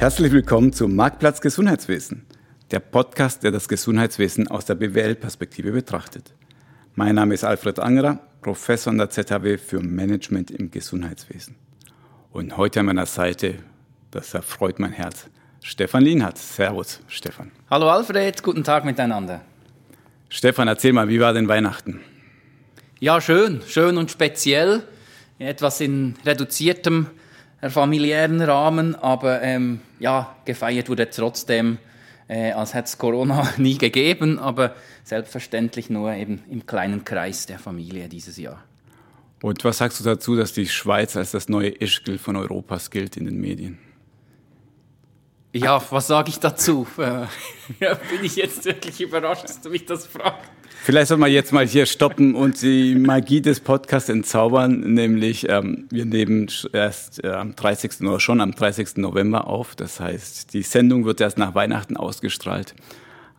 Herzlich willkommen zum Marktplatz Gesundheitswesen, der Podcast, der das Gesundheitswesen aus der BWL-Perspektive betrachtet. Mein Name ist Alfred Angerer, Professor an der ZHW für Management im Gesundheitswesen. Und heute an meiner Seite, das erfreut mein Herz, Stefan Lienhardt. Servus, Stefan. Hallo Alfred, guten Tag miteinander. Stefan, erzähl mal, wie war denn Weihnachten? Ja, schön, schön und speziell. Etwas in reduziertem familiären Rahmen, aber ähm, ja, gefeiert wurde trotzdem, äh, als hätte es Corona nie gegeben, aber selbstverständlich nur eben im kleinen Kreis der Familie dieses Jahr. Und was sagst du dazu, dass die Schweiz als das neue Ischgl von Europas gilt in den Medien? Ja, was sage ich dazu? Ja, bin ich jetzt wirklich überrascht, dass du mich das fragst. Vielleicht soll man jetzt mal hier stoppen und die Magie des Podcasts entzaubern, nämlich ähm, wir nehmen erst äh, am 30. oder schon am 30. November auf. Das heißt, die Sendung wird erst nach Weihnachten ausgestrahlt.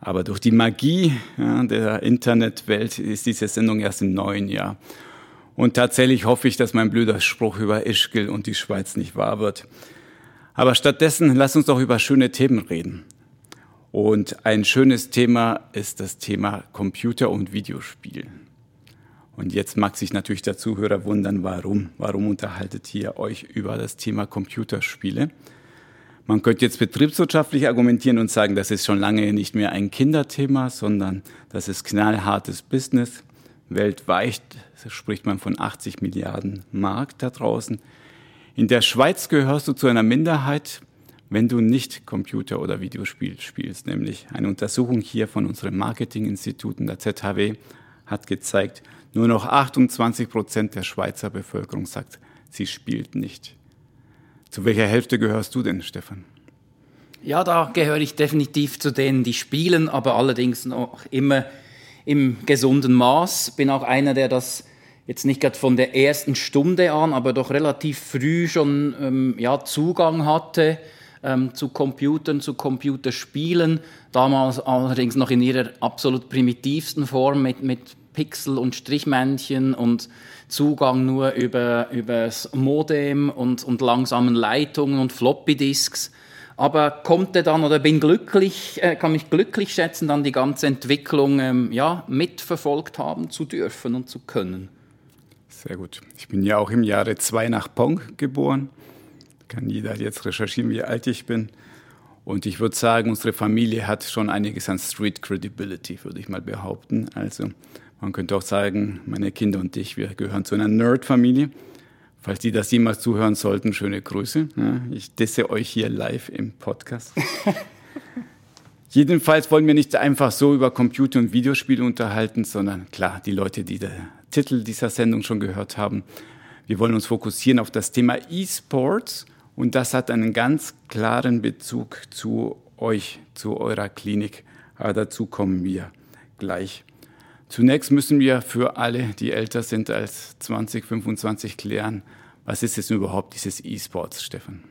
Aber durch die Magie ja, der Internetwelt ist diese Sendung erst im neuen Jahr. Und tatsächlich hoffe ich, dass mein blöder Spruch über Ischgl und die Schweiz nicht wahr wird. Aber stattdessen lass uns doch über schöne Themen reden. Und ein schönes Thema ist das Thema Computer und Videospiel. Und jetzt mag sich natürlich der Zuhörer wundern, warum. Warum unterhaltet ihr euch über das Thema Computerspiele? Man könnte jetzt betriebswirtschaftlich argumentieren und sagen, das ist schon lange nicht mehr ein Kinderthema, sondern das ist knallhartes Business. Weltweit spricht man von 80 Milliarden Mark da draußen. In der Schweiz gehörst du zu einer Minderheit, wenn du nicht Computer- oder Videospiel spielst. Nämlich eine Untersuchung hier von unseren Marketinginstituten der ZHW hat gezeigt, nur noch 28 Prozent der Schweizer Bevölkerung sagt, sie spielt nicht. Zu welcher Hälfte gehörst du denn, Stefan? Ja, da gehöre ich definitiv zu denen, die spielen, aber allerdings noch immer im gesunden Maß. Bin auch einer, der das jetzt nicht gerade von der ersten Stunde an, aber doch relativ früh schon ähm, ja, Zugang hatte ähm, zu Computern, zu Computerspielen. Damals allerdings noch in ihrer absolut primitivsten Form mit, mit Pixel und Strichmännchen und Zugang nur über, über das Modem und, und langsamen Leitungen und Floppy-Disks. Aber konnte dann oder bin glücklich, äh, kann mich glücklich schätzen, dann die ganze Entwicklung ähm, ja, mitverfolgt haben zu dürfen und zu können. Sehr gut. Ich bin ja auch im Jahre 2 nach Pong geboren kann jeder jetzt recherchieren, wie alt ich bin. Und ich würde sagen, unsere Familie hat schon einiges an Street Credibility, würde ich mal behaupten. Also man könnte auch sagen, meine Kinder und ich, wir gehören zu einer Nerd-Familie. Falls die das jemals zuhören sollten, schöne Grüße. Ich disse euch hier live im Podcast. Jedenfalls wollen wir nicht einfach so über Computer- und Videospiele unterhalten, sondern klar, die Leute, die den Titel dieser Sendung schon gehört haben, wir wollen uns fokussieren auf das Thema E-Sports und das hat einen ganz klaren Bezug zu euch, zu eurer Klinik. Aber dazu kommen wir gleich. Zunächst müssen wir für alle, die älter sind als 20, 25 klären, was ist jetzt überhaupt dieses E-Sports, Stefan?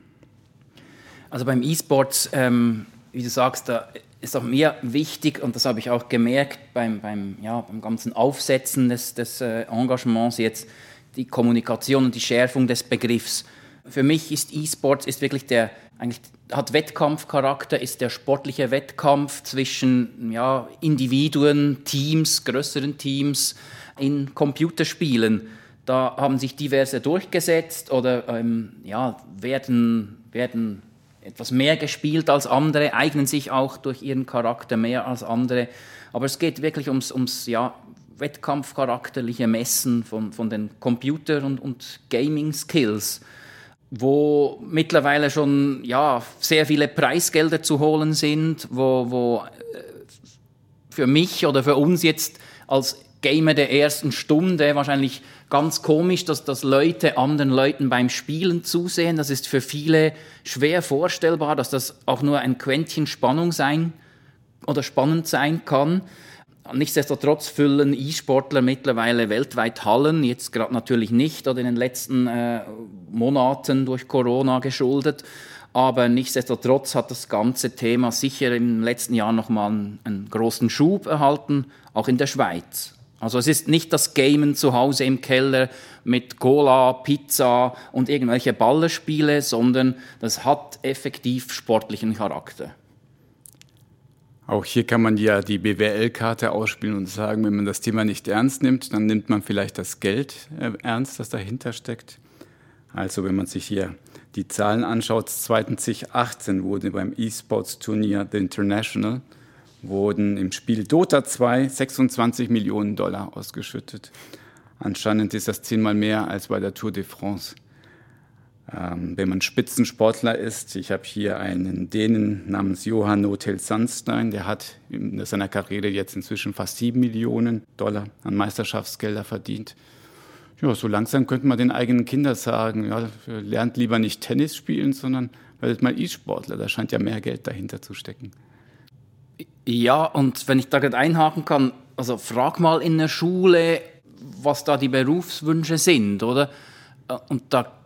Also beim E-Sports, ähm, wie du sagst, da ist auch mir wichtig, und das habe ich auch gemerkt beim, beim, ja, beim ganzen Aufsetzen des, des äh, Engagements jetzt, die Kommunikation und die Schärfung des Begriffs. Für mich ist E-Sports ist wirklich der eigentlich hat Wettkampfcharakter, ist der sportliche Wettkampf zwischen ja, Individuen, Teams, größeren Teams in Computerspielen. Da haben sich diverse durchgesetzt oder ähm, ja, werden, werden etwas mehr gespielt als andere, eignen sich auch durch ihren Charakter mehr als andere. Aber es geht wirklich ums, ums ja, wettkampfcharakterliche Messen von, von den Computer- und, und Gaming-Skills wo mittlerweile schon ja, sehr viele Preisgelder zu holen sind, wo, wo äh, für mich oder für uns jetzt als Gamer der ersten Stunde wahrscheinlich ganz komisch, dass, dass Leute anderen Leuten beim Spielen zusehen. Das ist für viele schwer vorstellbar, dass das auch nur ein Quäntchen Spannung sein oder spannend sein kann. Nichtsdestotrotz füllen E-Sportler mittlerweile weltweit Hallen, jetzt gerade natürlich nicht oder in den letzten äh, Monaten durch Corona geschuldet. Aber nichtsdestotrotz hat das ganze Thema sicher im letzten Jahr nochmal einen, einen großen Schub erhalten, auch in der Schweiz. Also es ist nicht das Gamen zu Hause im Keller mit Cola, Pizza und irgendwelche Ballerspiele, sondern das hat effektiv sportlichen Charakter. Auch hier kann man ja die BWL-Karte ausspielen und sagen, wenn man das Thema nicht ernst nimmt, dann nimmt man vielleicht das Geld äh, ernst, das dahinter steckt. Also wenn man sich hier die Zahlen anschaut, 2018 wurde beim E-Sports-Turnier The International wurden im Spiel Dota 2 26 Millionen Dollar ausgeschüttet. Anscheinend ist das zehnmal mehr als bei der Tour de France. Ähm, wenn man Spitzensportler ist, ich habe hier einen Dänen namens Johann Notel Sandstein, der hat in seiner Karriere jetzt inzwischen fast sieben Millionen Dollar an Meisterschaftsgelder verdient. Ja, so langsam könnte man den eigenen Kindern sagen, ja, lernt lieber nicht Tennis spielen, sondern werdet mal E-Sportler. Da scheint ja mehr Geld dahinter zu stecken. Ja, und wenn ich da gerade einhaken kann, also frag mal in der Schule, was da die Berufswünsche sind, oder? Und da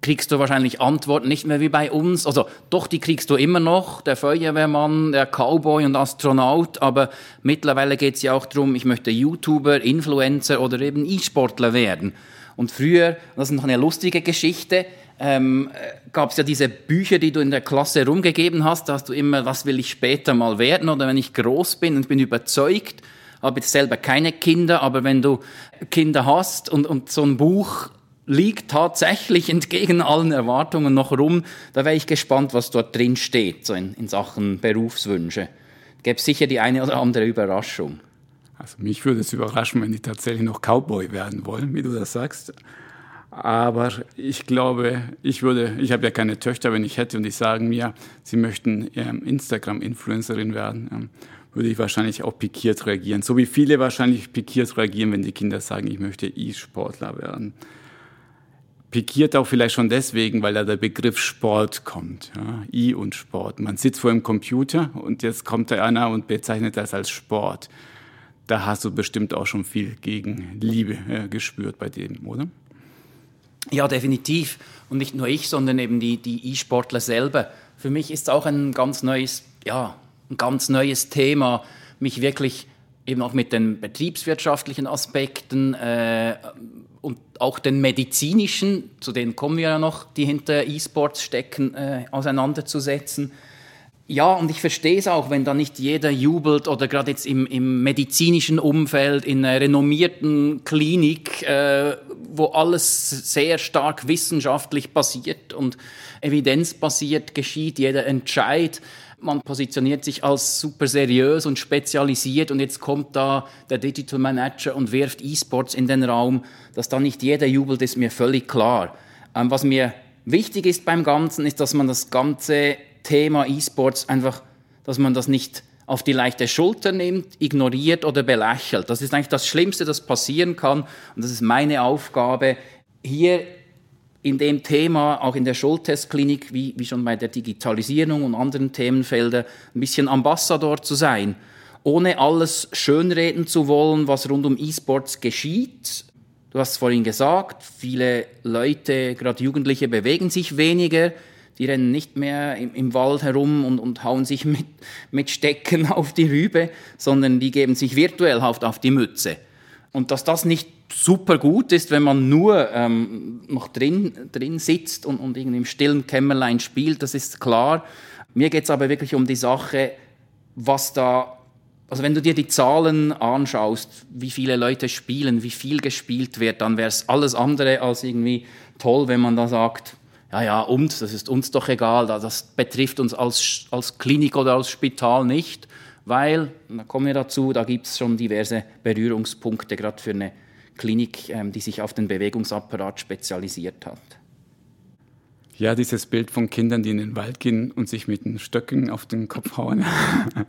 kriegst du wahrscheinlich Antworten nicht mehr wie bei uns. Also doch, die kriegst du immer noch, der Feuerwehrmann, der Cowboy und Astronaut, aber mittlerweile geht es ja auch darum, ich möchte YouTuber, Influencer oder eben E-Sportler werden. Und früher, das ist noch eine lustige Geschichte, ähm, gab es ja diese Bücher, die du in der Klasse rumgegeben hast, da hast du immer, was will ich später mal werden oder wenn ich groß bin und bin überzeugt, habe jetzt selber keine Kinder, aber wenn du Kinder hast und, und so ein Buch liegt tatsächlich entgegen allen Erwartungen noch rum, da wäre ich gespannt, was dort drin steht, so in, in Sachen Berufswünsche. Gäbe sicher die eine oder andere Überraschung. Also mich würde es überraschen, wenn die tatsächlich noch Cowboy werden wollen, wie du das sagst. Aber ich glaube, ich würde, ich habe ja keine Töchter, wenn ich hätte und die sagen mir, sie möchten ähm, Instagram-Influencerin werden, ähm, würde ich wahrscheinlich auch pikiert reagieren. So wie viele wahrscheinlich pikiert reagieren, wenn die Kinder sagen, ich möchte E-Sportler werden. Pikiert auch vielleicht schon deswegen, weil da der Begriff Sport kommt. Ja, I und Sport. Man sitzt vor dem Computer und jetzt kommt da einer und bezeichnet das als Sport. Da hast du bestimmt auch schon viel gegen Liebe äh, gespürt bei dem, oder? Ja, definitiv. Und nicht nur ich, sondern eben die, die E-Sportler selber. Für mich ist es auch ein ganz neues, ja, ein ganz neues Thema, mich wirklich eben auch mit den betriebswirtschaftlichen Aspekten äh, und auch den medizinischen, zu denen kommen wir ja noch, die hinter E-Sports stecken, äh, auseinanderzusetzen. Ja, und ich verstehe es auch, wenn da nicht jeder jubelt oder gerade jetzt im, im, medizinischen Umfeld, in einer renommierten Klinik, äh, wo alles sehr stark wissenschaftlich basiert und evidenzbasiert geschieht, jeder Entscheid. Man positioniert sich als super seriös und spezialisiert und jetzt kommt da der Digital Manager und wirft E-Sports in den Raum. Dass da nicht jeder jubelt, ist mir völlig klar. Ähm, was mir wichtig ist beim Ganzen, ist, dass man das ganze Thema E-Sports einfach, dass man das nicht auf die leichte Schulter nimmt, ignoriert oder belächelt. Das ist eigentlich das Schlimmste, das passieren kann. Und das ist meine Aufgabe, hier in dem Thema, auch in der Schultestklinik, wie, wie schon bei der Digitalisierung und anderen Themenfeldern, ein bisschen Ambassador zu sein. Ohne alles schönreden zu wollen, was rund um E-Sports geschieht. Du hast es vorhin gesagt, viele Leute, gerade Jugendliche, bewegen sich weniger die rennen nicht mehr im, im Wald herum und, und, hauen sich mit, mit Stecken auf die Rübe, sondern die geben sich virtuell auf, auf die Mütze. Und dass das nicht super gut ist, wenn man nur ähm, noch drin, drin sitzt und, und irgendwie im stillen Kämmerlein spielt, das ist klar. Mir geht es aber wirklich um die Sache, was da also wenn du dir die Zahlen anschaust, wie viele Leute spielen, wie viel gespielt wird, dann wäre es alles andere als irgendwie toll, wenn man da sagt, ja, ja, uns, das ist uns doch egal, das betrifft uns als, als Klinik oder als Spital nicht, weil, da kommen wir dazu, da gibt es schon diverse Berührungspunkte, gerade für eine Klinik, ähm, die sich auf den Bewegungsapparat spezialisiert hat. Ja, dieses Bild von Kindern, die in den Wald gehen und sich mit den Stöcken auf den Kopf hauen.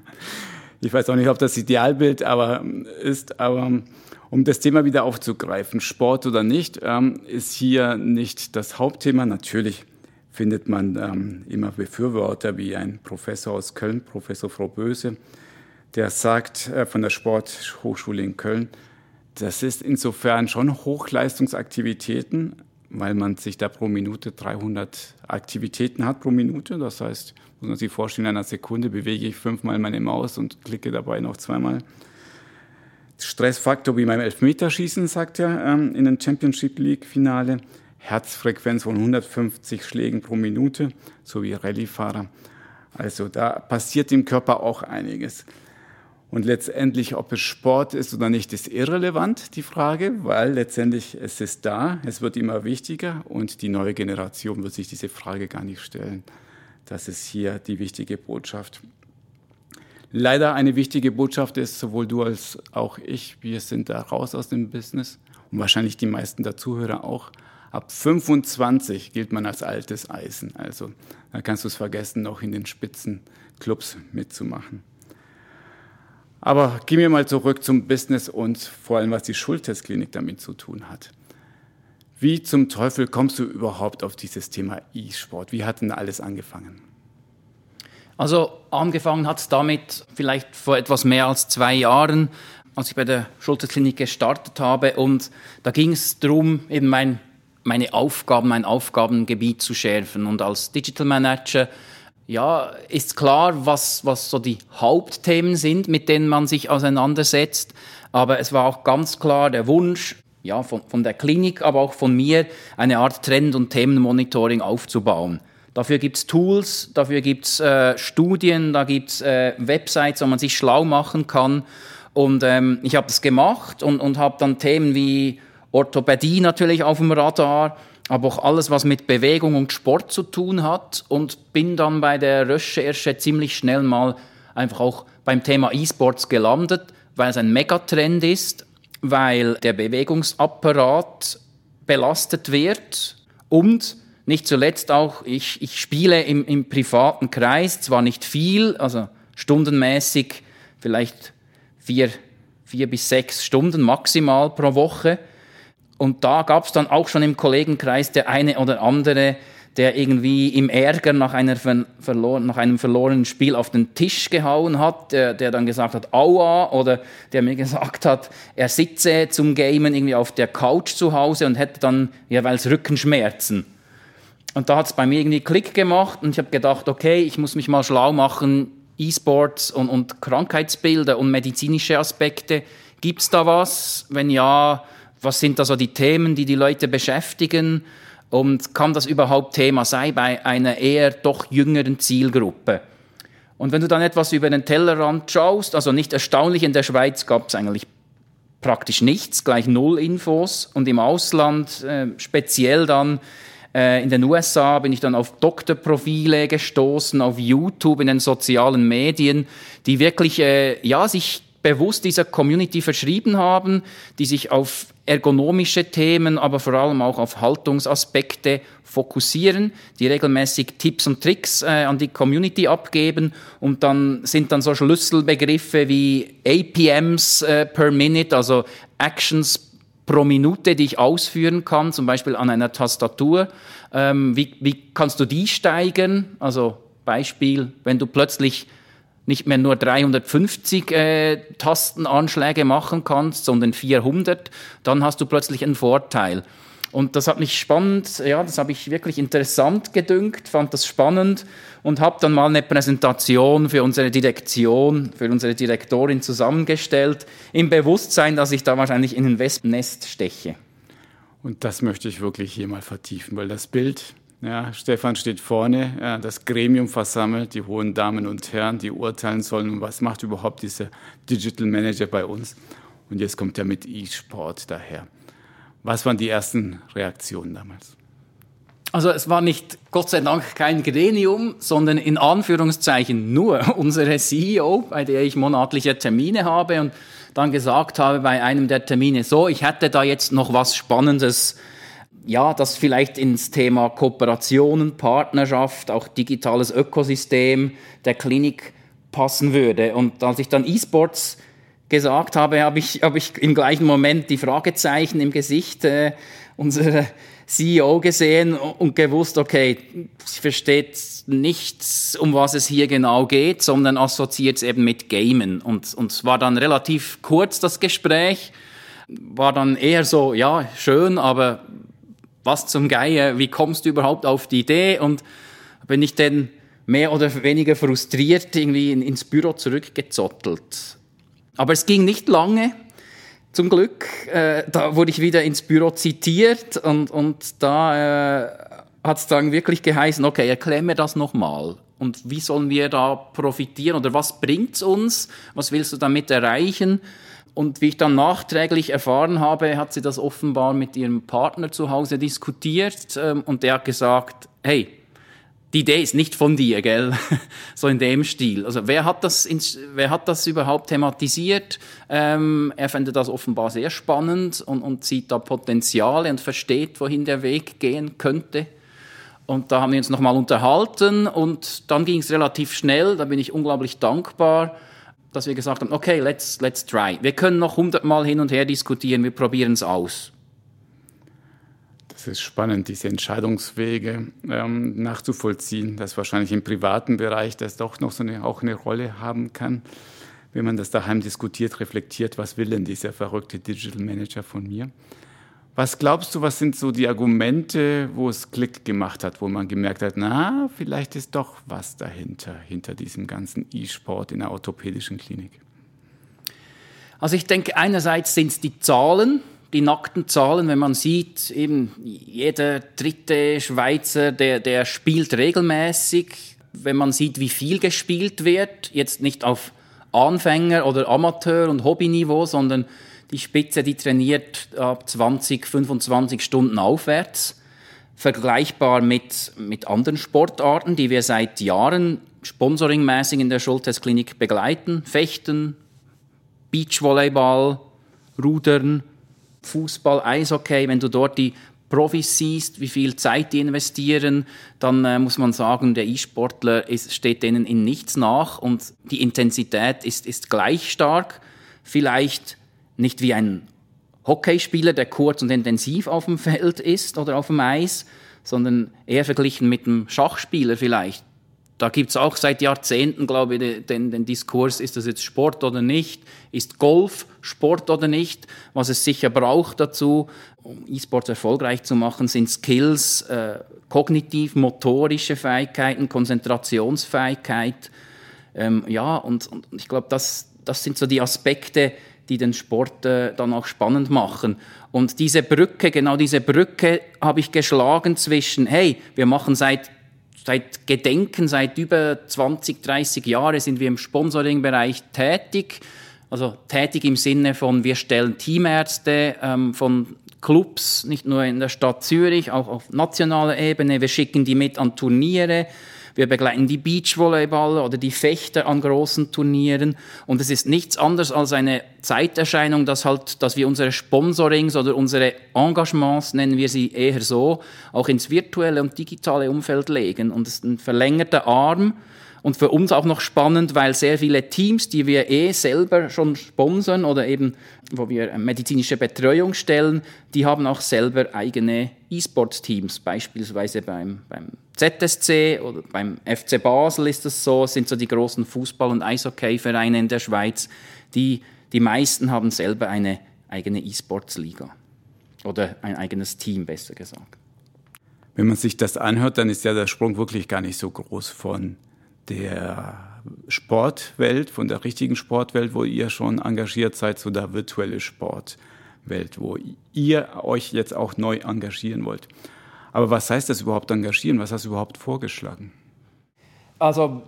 ich weiß auch nicht, ob das Idealbild aber ist, aber um das Thema wieder aufzugreifen, Sport oder nicht, ähm, ist hier nicht das Hauptthema. Natürlich findet man ähm, immer Befürworter wie ein Professor aus Köln, Professor Frau Böse, der sagt äh, von der Sporthochschule in Köln, das ist insofern schon Hochleistungsaktivitäten, weil man sich da pro Minute 300 Aktivitäten hat pro Minute. Das heißt, muss man sich vorstellen, in einer Sekunde bewege ich fünfmal meine Maus und klicke dabei noch zweimal Stressfaktor wie beim Elfmeterschießen, sagt er ähm, in den Championship League-Finale. Herzfrequenz von 150 Schlägen pro Minute, so wie Rallyefahrer. Also da passiert im Körper auch einiges. Und letztendlich, ob es Sport ist oder nicht, ist irrelevant, die Frage, weil letztendlich es ist da, es wird immer wichtiger und die neue Generation wird sich diese Frage gar nicht stellen. Das ist hier die wichtige Botschaft. Leider eine wichtige Botschaft ist, sowohl du als auch ich, wir sind da raus aus dem Business und wahrscheinlich die meisten der Zuhörer auch. Ab 25 gilt man als altes Eisen. Also da kannst du es vergessen, noch in den Spitzenclubs mitzumachen. Aber gehen wir mal zurück zum Business und vor allem, was die Schultestklinik damit zu tun hat. Wie zum Teufel kommst du überhaupt auf dieses Thema E-Sport? Wie hat denn alles angefangen? Also angefangen hat es damit vielleicht vor etwas mehr als zwei Jahren, als ich bei der Schulterklinik gestartet habe. Und da ging es darum, eben mein, meine Aufgaben, mein Aufgabengebiet zu schärfen. Und als Digital Manager ja, ist klar, was, was so die Hauptthemen sind, mit denen man sich auseinandersetzt. Aber es war auch ganz klar der Wunsch, ja, von, von der Klinik, aber auch von mir, eine Art Trend- und Themenmonitoring aufzubauen. Dafür gibt's Tools, dafür gibt's äh, Studien, da gibt's äh, Websites, wo man sich schlau machen kann. Und ähm, ich habe das gemacht und, und habe dann Themen wie Orthopädie natürlich auf dem Radar, aber auch alles, was mit Bewegung und Sport zu tun hat. Und bin dann bei der Recherche ziemlich schnell mal einfach auch beim Thema E-Sports gelandet, weil es ein Megatrend ist, weil der Bewegungsapparat belastet wird. Und nicht zuletzt auch, ich, ich spiele im, im privaten Kreis, zwar nicht viel, also stundenmäßig vielleicht vier, vier bis sechs Stunden maximal pro Woche, und da gab es dann auch schon im Kollegenkreis der eine oder andere, der irgendwie im Ärger nach, einer verlor nach einem verlorenen Spiel auf den Tisch gehauen hat, der, der dann gesagt hat, aua, oder der mir gesagt hat, er sitze zum Gamen irgendwie auf der Couch zu Hause und hätte dann jeweils Rückenschmerzen. Und da hat es bei mir irgendwie Klick gemacht und ich habe gedacht, okay, ich muss mich mal schlau machen, E-Sports und, und Krankheitsbilder und medizinische Aspekte. Gibt es da was? Wenn ja, was sind da so die Themen, die die Leute beschäftigen und kann das überhaupt Thema sein bei einer eher doch jüngeren Zielgruppe? Und wenn du dann etwas über den Tellerrand schaust, also nicht erstaunlich, in der Schweiz gab es eigentlich praktisch nichts, gleich null Infos und im Ausland, äh, speziell dann äh, in den USA, bin ich dann auf Doktorprofile gestoßen, auf YouTube, in den sozialen Medien, die wirklich, äh, ja, sich bewusst dieser Community verschrieben haben, die sich auf ergonomische Themen, aber vor allem auch auf Haltungsaspekte fokussieren, die regelmäßig Tipps und Tricks äh, an die Community abgeben und dann sind dann so Schlüsselbegriffe wie APMs äh, per Minute, also Actions pro Minute, die ich ausführen kann, zum Beispiel an einer Tastatur. Ähm, wie, wie kannst du die steigern? Also Beispiel, wenn du plötzlich nicht mehr nur 350 äh, Tastenanschläge machen kannst, sondern 400, dann hast du plötzlich einen Vorteil. Und das hat mich spannend, ja, das habe ich wirklich interessant gedünkt, fand das spannend und habe dann mal eine Präsentation für unsere Direktion, für unsere Direktorin zusammengestellt, im Bewusstsein, dass ich da wahrscheinlich in ein Wespennest steche. Und das möchte ich wirklich hier mal vertiefen, weil das Bild, ja, Stefan steht vorne, ja, das Gremium versammelt, die hohen Damen und Herren, die urteilen sollen, was macht überhaupt dieser Digital Manager bei uns. Und jetzt kommt er mit E-Sport daher. Was waren die ersten Reaktionen damals? Also es war nicht, Gott sei Dank, kein Gremium, sondern in Anführungszeichen nur unsere CEO, bei der ich monatliche Termine habe und dann gesagt habe bei einem der Termine, so, ich hätte da jetzt noch was Spannendes ja, das vielleicht ins Thema Kooperationen, Partnerschaft, auch digitales Ökosystem der Klinik passen würde. Und als ich dann E-Sports gesagt habe, habe ich, habe ich im gleichen Moment die Fragezeichen im Gesicht äh, unserer CEO gesehen und gewusst, okay, sie versteht nichts, um was es hier genau geht, sondern assoziiert es eben mit Gamen. Und, und es war dann relativ kurz das Gespräch, war dann eher so, ja, schön, aber was zum Geier, wie kommst du überhaupt auf die Idee? Und bin ich dann mehr oder weniger frustriert irgendwie ins Büro zurückgezottelt. Aber es ging nicht lange. zum Glück. Äh, da wurde ich wieder ins Büro zitiert und, und da äh, hat es dann wirklich geheißen, okay, erklär mir das nochmal. Und wie sollen wir da profitieren oder was bringt es uns? Was willst du damit erreichen? Und wie ich dann nachträglich erfahren habe, hat sie das offenbar mit ihrem Partner zu Hause diskutiert ähm, und der hat gesagt, hey, die Idee ist nicht von dir, gell? so in dem Stil. Also wer hat das, wer hat das überhaupt thematisiert? Ähm, er findet das offenbar sehr spannend und, und sieht da Potenziale und versteht, wohin der Weg gehen könnte. Und da haben wir uns nochmal unterhalten und dann ging es relativ schnell. Da bin ich unglaublich dankbar, dass wir gesagt haben, okay, let's, let's try. Wir können noch hundertmal hin und her diskutieren, wir probieren es aus. Das ist spannend, diese Entscheidungswege ähm, nachzuvollziehen, dass wahrscheinlich im privaten Bereich das doch noch so eine, auch eine Rolle haben kann, wenn man das daheim diskutiert, reflektiert, was will denn dieser verrückte Digital Manager von mir? Was glaubst du, was sind so die Argumente, wo es Klick gemacht hat, wo man gemerkt hat, na, vielleicht ist doch was dahinter, hinter diesem ganzen E-Sport in der orthopädischen Klinik? Also ich denke, einerseits sind es die Zahlen, die nackten Zahlen, wenn man sieht, eben jeder dritte Schweizer, der, der spielt regelmäßig, wenn man sieht, wie viel gespielt wird, jetzt nicht auf Anfänger- oder Amateur- und Hobbyniveau, sondern die Spitze, die trainiert ab 20, 25 Stunden aufwärts. Vergleichbar mit, mit anderen Sportarten, die wir seit Jahren sponsoringmäßig in der Schultestklinik begleiten. Fechten, Beachvolleyball, Rudern, Fußball, Eishockey, wenn du dort die Profis siehst, wie viel Zeit die investieren, dann äh, muss man sagen, der E-Sportler steht denen in nichts nach und die Intensität ist, ist gleich stark. Vielleicht nicht wie ein Hockeyspieler, der kurz und intensiv auf dem Feld ist oder auf dem Eis, sondern eher verglichen mit einem Schachspieler vielleicht, da gibt es auch seit Jahrzehnten, glaube ich, den, den, Diskurs, ist das jetzt Sport oder nicht? Ist Golf Sport oder nicht? Was es sicher braucht dazu, um E-Sports erfolgreich zu machen, sind Skills, äh, kognitiv, motorische Fähigkeiten, Konzentrationsfähigkeit. Ähm, ja, und, und ich glaube, das, das sind so die Aspekte, die den Sport äh, dann auch spannend machen. Und diese Brücke, genau diese Brücke habe ich geschlagen zwischen, hey, wir machen seit seit Gedenken, seit über 20, 30 Jahren sind wir im Sponsoring-Bereich tätig. Also tätig im Sinne von, wir stellen Teamärzte ähm, von Clubs, nicht nur in der Stadt Zürich, auch auf nationaler Ebene. Wir schicken die mit an Turniere. Wir begleiten die Beachvolleyballer oder die Fechter an großen Turnieren. Und es ist nichts anderes als eine Zeiterscheinung, dass halt, dass wir unsere Sponsorings oder unsere Engagements, nennen wir sie eher so, auch ins virtuelle und digitale Umfeld legen. Und es ist ein verlängerter Arm, und für uns auch noch spannend, weil sehr viele Teams, die wir eh selber schon sponsern oder eben, wo wir medizinische Betreuung stellen, die haben auch selber eigene E-Sports-Teams. Beispielsweise beim, beim ZSC oder beim FC Basel ist das so, sind so die großen Fußball- und Eishockey-Vereine in der Schweiz. Die, die meisten haben selber eine eigene E-Sports-Liga oder ein eigenes Team, besser gesagt. Wenn man sich das anhört, dann ist ja der Sprung wirklich gar nicht so groß von der Sportwelt, von der richtigen Sportwelt, wo ihr schon engagiert seid, zu der virtuellen Sportwelt, wo ihr euch jetzt auch neu engagieren wollt. Aber was heißt das überhaupt engagieren? Was hast du überhaupt vorgeschlagen? Also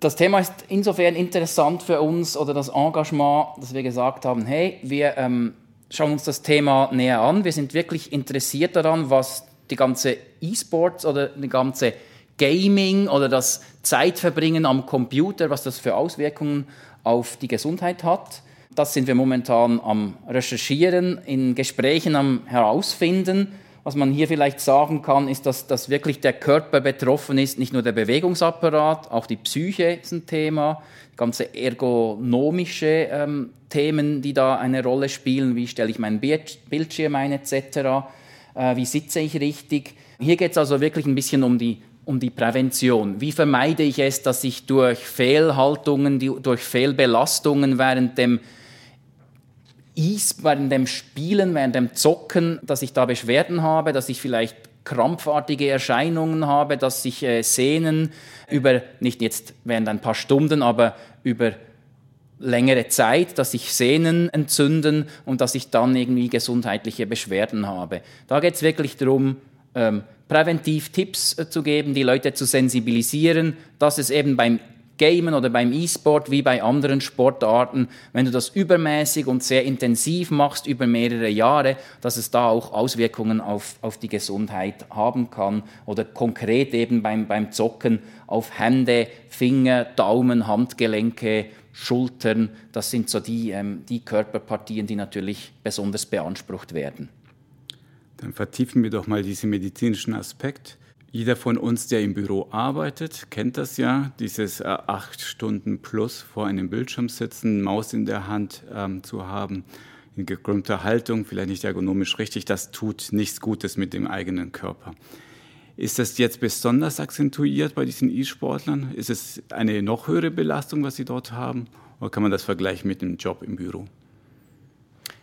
das Thema ist insofern interessant für uns oder das Engagement, dass wir gesagt haben, hey, wir ähm, schauen uns das Thema näher an. Wir sind wirklich interessiert daran, was die ganze E-Sports oder die ganze Gaming oder das Zeitverbringen am Computer, was das für Auswirkungen auf die Gesundheit hat. Das sind wir momentan am Recherchieren, in Gesprächen am Herausfinden. Was man hier vielleicht sagen kann, ist, dass, dass wirklich der Körper betroffen ist, nicht nur der Bewegungsapparat, auch die Psyche ist ein Thema, ganze ergonomische ähm, Themen, die da eine Rolle spielen, wie stelle ich meinen Bildschirm ein etc., äh, wie sitze ich richtig. Hier geht es also wirklich ein bisschen um die um die Prävention. Wie vermeide ich es, dass ich durch Fehlhaltungen, durch Fehlbelastungen während dem Eis, während dem Spielen, während dem Zocken, dass ich da Beschwerden habe, dass ich vielleicht krampfartige Erscheinungen habe, dass ich äh, Sehnen über, nicht jetzt während ein paar Stunden, aber über längere Zeit, dass sich Sehnen entzünden und dass ich dann irgendwie gesundheitliche Beschwerden habe. Da geht es wirklich darum, ähm, präventiv Tipps äh, zu geben, die Leute zu sensibilisieren, dass es eben beim Gamen oder beim E-Sport wie bei anderen Sportarten, wenn du das übermäßig und sehr intensiv machst über mehrere Jahre, dass es da auch Auswirkungen auf, auf die Gesundheit haben kann oder konkret eben beim, beim Zocken auf Hände, Finger, Daumen, Handgelenke, Schultern. Das sind so die, ähm, die Körperpartien, die natürlich besonders beansprucht werden. Dann vertiefen wir doch mal diesen medizinischen Aspekt. Jeder von uns, der im Büro arbeitet, kennt das ja, dieses äh, acht Stunden plus vor einem Bildschirm sitzen, Maus in der Hand ähm, zu haben, in gekrümmter Haltung, vielleicht nicht ergonomisch richtig, das tut nichts Gutes mit dem eigenen Körper. Ist das jetzt besonders akzentuiert bei diesen E-Sportlern? Ist es eine noch höhere Belastung, was sie dort haben? Oder kann man das vergleichen mit dem Job im Büro?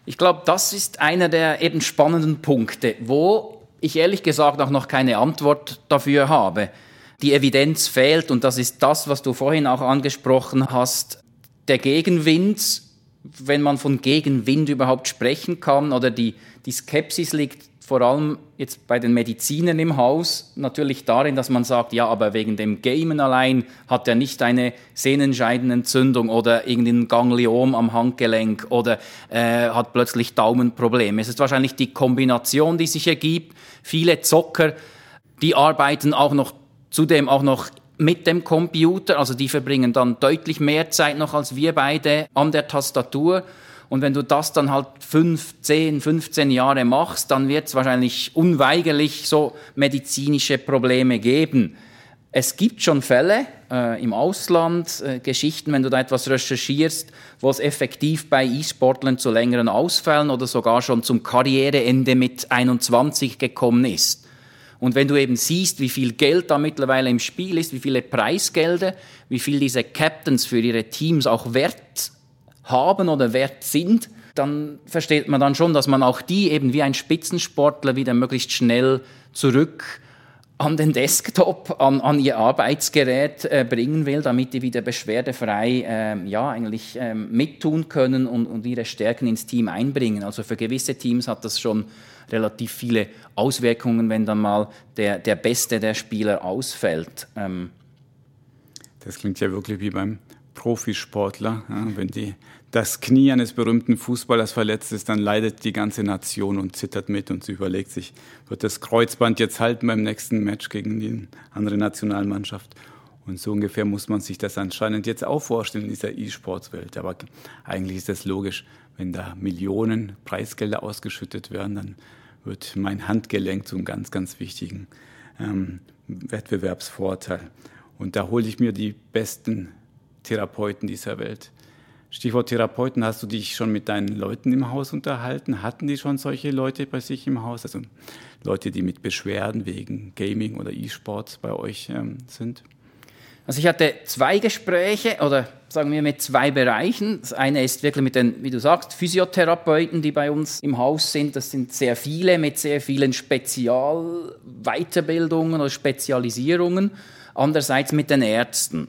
Ich glaube, das ist einer der eben spannenden Punkte, wo ich ehrlich gesagt auch noch keine Antwort dafür habe. Die Evidenz fehlt und das ist das, was du vorhin auch angesprochen hast. Der Gegenwind, wenn man von Gegenwind überhaupt sprechen kann, oder die, die Skepsis liegt vor allem jetzt bei den Medizinern im Haus natürlich darin, dass man sagt, ja, aber wegen dem Gamen allein hat er nicht eine Sehnenscheidenentzündung oder irgendein Gangliom am Handgelenk oder äh, hat plötzlich Daumenprobleme. Es ist wahrscheinlich die Kombination, die sich ergibt. Viele Zocker, die arbeiten auch noch zudem auch noch mit dem Computer, also die verbringen dann deutlich mehr Zeit noch als wir beide an der Tastatur. Und wenn du das dann halt 5, 10, 15 Jahre machst, dann wird es wahrscheinlich unweigerlich so medizinische Probleme geben. Es gibt schon Fälle äh, im Ausland, äh, Geschichten, wenn du da etwas recherchierst, wo es effektiv bei E-Sportlern zu längeren Ausfällen oder sogar schon zum Karriereende mit 21 gekommen ist. Und wenn du eben siehst, wie viel Geld da mittlerweile im Spiel ist, wie viele Preisgelder, wie viel diese Captains für ihre Teams auch wert haben oder wert sind, dann versteht man dann schon, dass man auch die eben wie ein Spitzensportler wieder möglichst schnell zurück an den Desktop, an, an ihr Arbeitsgerät äh, bringen will, damit die wieder beschwerdefrei ähm, ja, eigentlich ähm, mittun können und, und ihre Stärken ins Team einbringen. Also für gewisse Teams hat das schon relativ viele Auswirkungen, wenn dann mal der, der Beste der Spieler ausfällt. Ähm das klingt ja wirklich wie beim Profisportler. Ja, wenn die, das Knie eines berühmten Fußballers verletzt ist, dann leidet die ganze Nation und zittert mit und sie überlegt sich, wird das Kreuzband jetzt halten beim nächsten Match gegen die andere Nationalmannschaft? Und so ungefähr muss man sich das anscheinend jetzt auch vorstellen in dieser E-Sports-Welt. Aber eigentlich ist das logisch, wenn da Millionen Preisgelder ausgeschüttet werden, dann wird mein Handgelenk zum ganz, ganz wichtigen ähm, Wettbewerbsvorteil. Und da hole ich mir die besten Therapeuten dieser Welt. Stichwort Therapeuten, hast du dich schon mit deinen Leuten im Haus unterhalten? Hatten die schon solche Leute bei sich im Haus? Also Leute, die mit Beschwerden wegen Gaming oder E-Sport bei euch ähm, sind? Also ich hatte zwei Gespräche oder sagen wir mit zwei Bereichen. Das eine ist wirklich mit den, wie du sagst, Physiotherapeuten, die bei uns im Haus sind. Das sind sehr viele mit sehr vielen Spezialweiterbildungen oder Spezialisierungen. Andererseits mit den Ärzten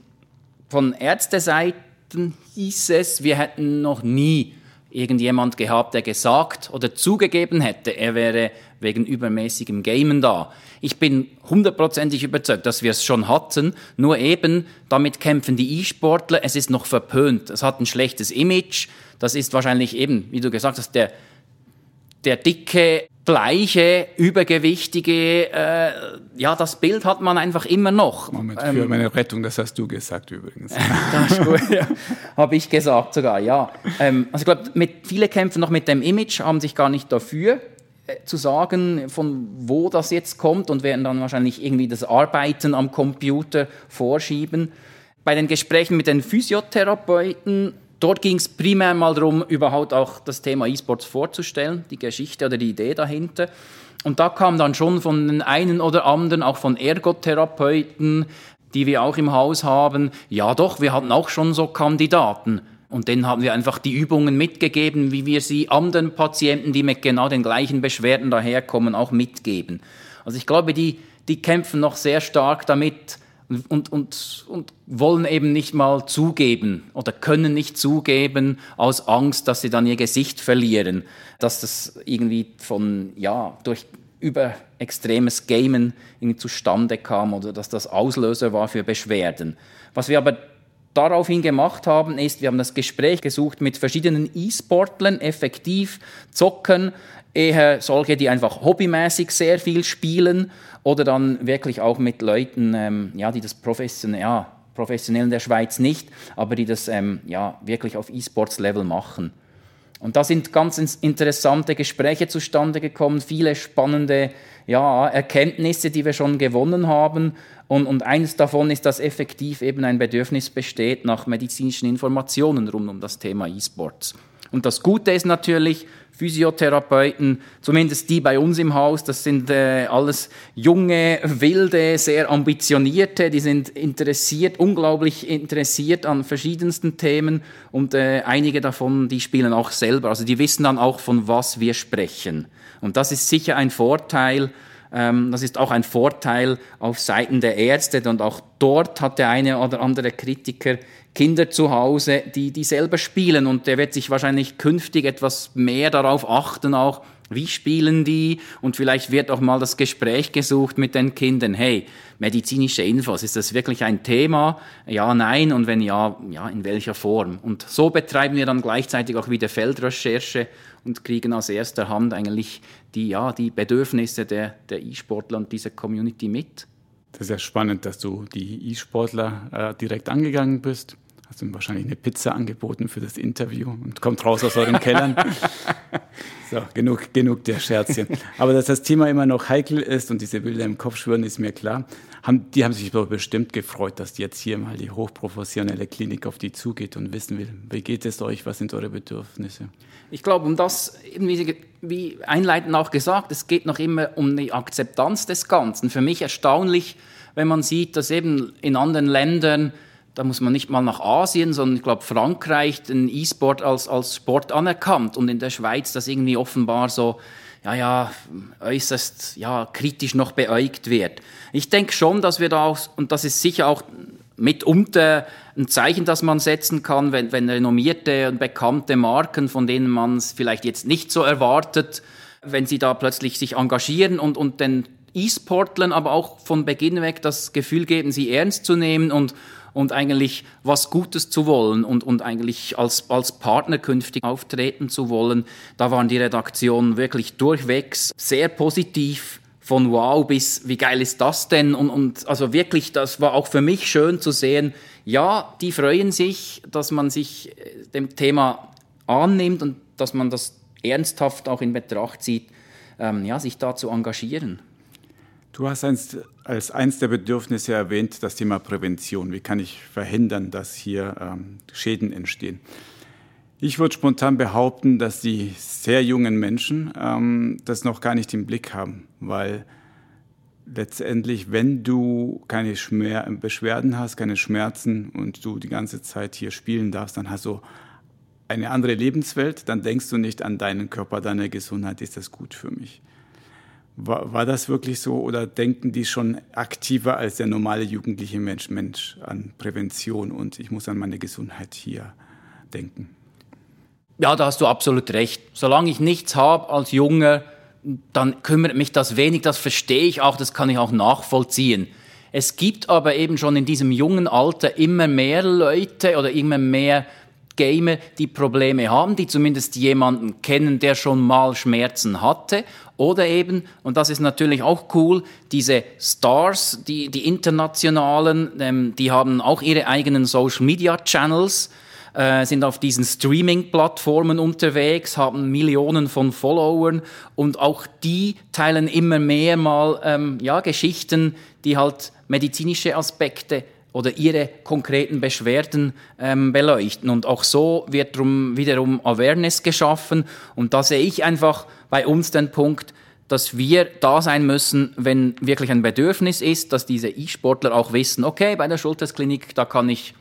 von Ärzteseiten hieß es, wir hätten noch nie irgendjemand gehabt, der gesagt oder zugegeben hätte, er wäre wegen übermäßigem Gamen da. Ich bin hundertprozentig überzeugt, dass wir es schon hatten, nur eben damit kämpfen die E-Sportler, es ist noch verpönt, es hat ein schlechtes Image, das ist wahrscheinlich eben, wie du gesagt hast, der, der dicke gleiche, übergewichtige, äh, ja, das Bild hat man einfach immer noch. Moment, für ähm, meine Rettung, das hast du gesagt übrigens. das ist gut, ja. Habe ich gesagt sogar, ja. Ähm, also ich glaube, viele kämpfen noch mit dem Image, haben sich gar nicht dafür äh, zu sagen, von wo das jetzt kommt und werden dann wahrscheinlich irgendwie das Arbeiten am Computer vorschieben. Bei den Gesprächen mit den Physiotherapeuten Dort ging es primär mal darum, überhaupt auch das Thema E-Sports vorzustellen, die Geschichte oder die Idee dahinter. Und da kam dann schon von den einen oder anderen, auch von Ergotherapeuten, die wir auch im Haus haben, ja doch, wir hatten auch schon so Kandidaten. Und denen haben wir einfach die Übungen mitgegeben, wie wir sie anderen Patienten, die mit genau den gleichen Beschwerden daherkommen, auch mitgeben. Also ich glaube, die, die kämpfen noch sehr stark damit, und, und, und, wollen eben nicht mal zugeben oder können nicht zugeben aus Angst, dass sie dann ihr Gesicht verlieren, dass das irgendwie von, ja, durch über extremes Gamen zustande kam oder dass das Auslöser war für Beschwerden. Was wir aber daraufhin gemacht haben, ist, wir haben das Gespräch gesucht mit verschiedenen E-Sportlern, effektiv zocken, eher solche, die einfach hobbymäßig sehr viel spielen oder dann wirklich auch mit Leuten, ähm, ja, die das professionell, ja, professionell in der Schweiz nicht, aber die das ähm, ja, wirklich auf E-Sports-Level machen. Und da sind ganz interessante Gespräche zustande gekommen, viele spannende ja, Erkenntnisse, die wir schon gewonnen haben. Und, und eines davon ist, dass effektiv eben ein Bedürfnis besteht nach medizinischen Informationen rund um das Thema E-Sports. Und das Gute ist natürlich, Physiotherapeuten, zumindest die bei uns im Haus, das sind äh, alles junge, wilde, sehr ambitionierte, die sind interessiert, unglaublich interessiert an verschiedensten Themen und äh, einige davon, die spielen auch selber, also die wissen dann auch, von was wir sprechen. Und das ist sicher ein Vorteil, das ist auch ein Vorteil auf Seiten der Ärzte. Und auch dort hat der eine oder andere Kritiker Kinder zu Hause, die, die selber spielen. Und der wird sich wahrscheinlich künftig etwas mehr darauf achten, auch wie spielen die und vielleicht wird auch mal das Gespräch gesucht mit den Kindern. Hey, medizinische Infos, ist das wirklich ein Thema? Ja, nein und wenn ja, ja, in welcher Form? Und so betreiben wir dann gleichzeitig auch wieder Feldrecherche und kriegen aus erster Hand eigentlich die, ja, die Bedürfnisse der, der E-Sportler und dieser Community mit. Das ist ja spannend, dass du die E-Sportler äh, direkt angegangen bist. Hast ihm wahrscheinlich eine Pizza angeboten für das Interview und kommt raus aus euren Kellern. so, genug, genug der Scherzchen. Aber dass das Thema immer noch heikel ist und diese Bilder im Kopf schwören, ist mir klar. Haben, die haben sich bestimmt gefreut, dass jetzt hier mal die hochprofessionelle Klinik auf die zugeht und wissen will, wie geht es euch, was sind eure Bedürfnisse. Ich glaube, um das, wie einleitend auch gesagt, es geht noch immer um die Akzeptanz des Ganzen. Für mich erstaunlich, wenn man sieht, dass eben in anderen Ländern da muss man nicht mal nach Asien, sondern ich glaube Frankreich den E-Sport als, als Sport anerkannt und in der Schweiz das irgendwie offenbar so ja, ja, äußerst ja, kritisch noch beäugt wird. Ich denke schon, dass wir da auch, und das ist sicher auch mitunter ein Zeichen, das man setzen kann, wenn, wenn renommierte und bekannte Marken, von denen man es vielleicht jetzt nicht so erwartet, wenn sie da plötzlich sich engagieren und, und den E-Sportlern aber auch von Beginn weg das Gefühl geben, sie ernst zu nehmen und, und eigentlich was Gutes zu wollen und, und eigentlich als, als Partner künftig auftreten zu wollen. Da waren die Redaktionen wirklich durchwegs sehr positiv von wow bis wie geil ist das denn und, und also wirklich, das war auch für mich schön zu sehen, ja, die freuen sich, dass man sich äh, dem Thema annimmt und dass man das ernsthaft auch in Betracht zieht, ähm, ja, sich da zu engagieren. Du hast eins, als eins der Bedürfnisse erwähnt das Thema Prävention. Wie kann ich verhindern, dass hier ähm, Schäden entstehen? Ich würde spontan behaupten, dass die sehr jungen Menschen ähm, das noch gar nicht im Blick haben, weil letztendlich, wenn du keine Schmer Beschwerden hast, keine Schmerzen und du die ganze Zeit hier spielen darfst, dann hast du eine andere Lebenswelt, dann denkst du nicht an deinen Körper, deine Gesundheit, ist das gut für mich. War, war das wirklich so oder denken die schon aktiver als der normale jugendliche Mensch, Mensch an Prävention und ich muss an meine Gesundheit hier denken? Ja, da hast du absolut recht. Solange ich nichts habe als Junge, dann kümmert mich das wenig, das verstehe ich auch, das kann ich auch nachvollziehen. Es gibt aber eben schon in diesem jungen Alter immer mehr Leute oder immer mehr Gamer, die Probleme haben, die zumindest jemanden kennen, der schon mal Schmerzen hatte. Oder eben, und das ist natürlich auch cool, diese Stars, die, die internationalen, ähm, die haben auch ihre eigenen Social Media Channels, äh, sind auf diesen Streaming-Plattformen unterwegs, haben Millionen von Followern und auch die teilen immer mehr mal ähm, ja, Geschichten, die halt medizinische Aspekte oder ihre konkreten Beschwerden ähm, beleuchten. Und auch so wird drum wiederum Awareness geschaffen. Und da sehe ich einfach bei uns den Punkt, dass wir da sein müssen, wenn wirklich ein Bedürfnis ist, dass diese E-Sportler auch wissen, okay, bei der Schultersklinik, da kann ich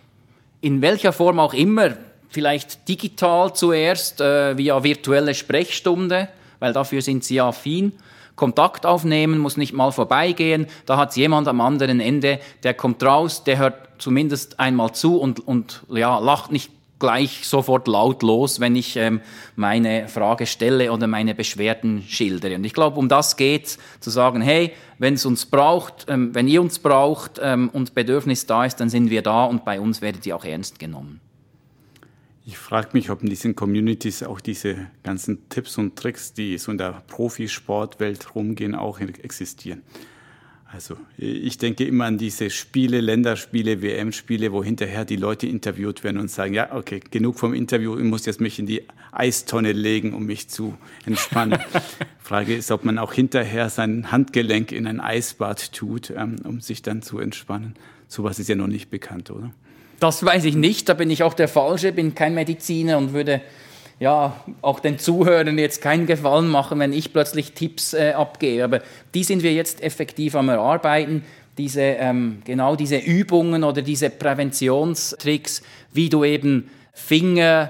in welcher Form auch immer, vielleicht digital zuerst, äh, via virtuelle Sprechstunde, weil dafür sind sie affin. Kontakt aufnehmen, muss nicht mal vorbeigehen. Da hat jemand am anderen Ende, der kommt raus, der hört zumindest einmal zu und, und ja, lacht nicht gleich sofort laut los, wenn ich ähm, meine Frage stelle oder meine Beschwerden schildere. Und ich glaube, um das geht zu sagen, hey, wenn es uns braucht, ähm, wenn ihr uns braucht ähm, und Bedürfnis da ist, dann sind wir da und bei uns werdet ihr auch ernst genommen. Ich frage mich, ob in diesen Communities auch diese ganzen Tipps und Tricks, die so in der Profisportwelt rumgehen, auch existieren. Also ich denke immer an diese Spiele, Länderspiele, WM-Spiele, wo hinterher die Leute interviewt werden und sagen, ja, okay, genug vom Interview, ich muss jetzt mich in die Eistonne legen, um mich zu entspannen. Frage ist, ob man auch hinterher sein Handgelenk in ein Eisbad tut, ähm, um sich dann zu entspannen. Sowas ist ja noch nicht bekannt, oder? Das weiß ich nicht, da bin ich auch der Falsche, bin kein Mediziner und würde ja, auch den Zuhörern jetzt keinen Gefallen machen, wenn ich plötzlich Tipps äh, abgebe. Aber die sind wir jetzt effektiv am Erarbeiten. Diese, ähm, genau diese Übungen oder diese Präventionstricks, wie du eben Finger,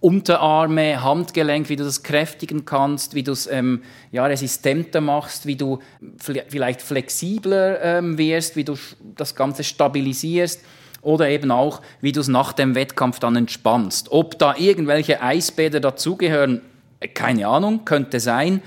Unterarme, Handgelenk, wie du das kräftigen kannst, wie du es ähm, ja, resistenter machst, wie du vielleicht flexibler ähm, wirst, wie du das Ganze stabilisierst oder eben auch, wie du es nach dem Wettkampf dann entspannst. Ob da irgendwelche Eisbäder dazugehören, keine Ahnung, könnte sein.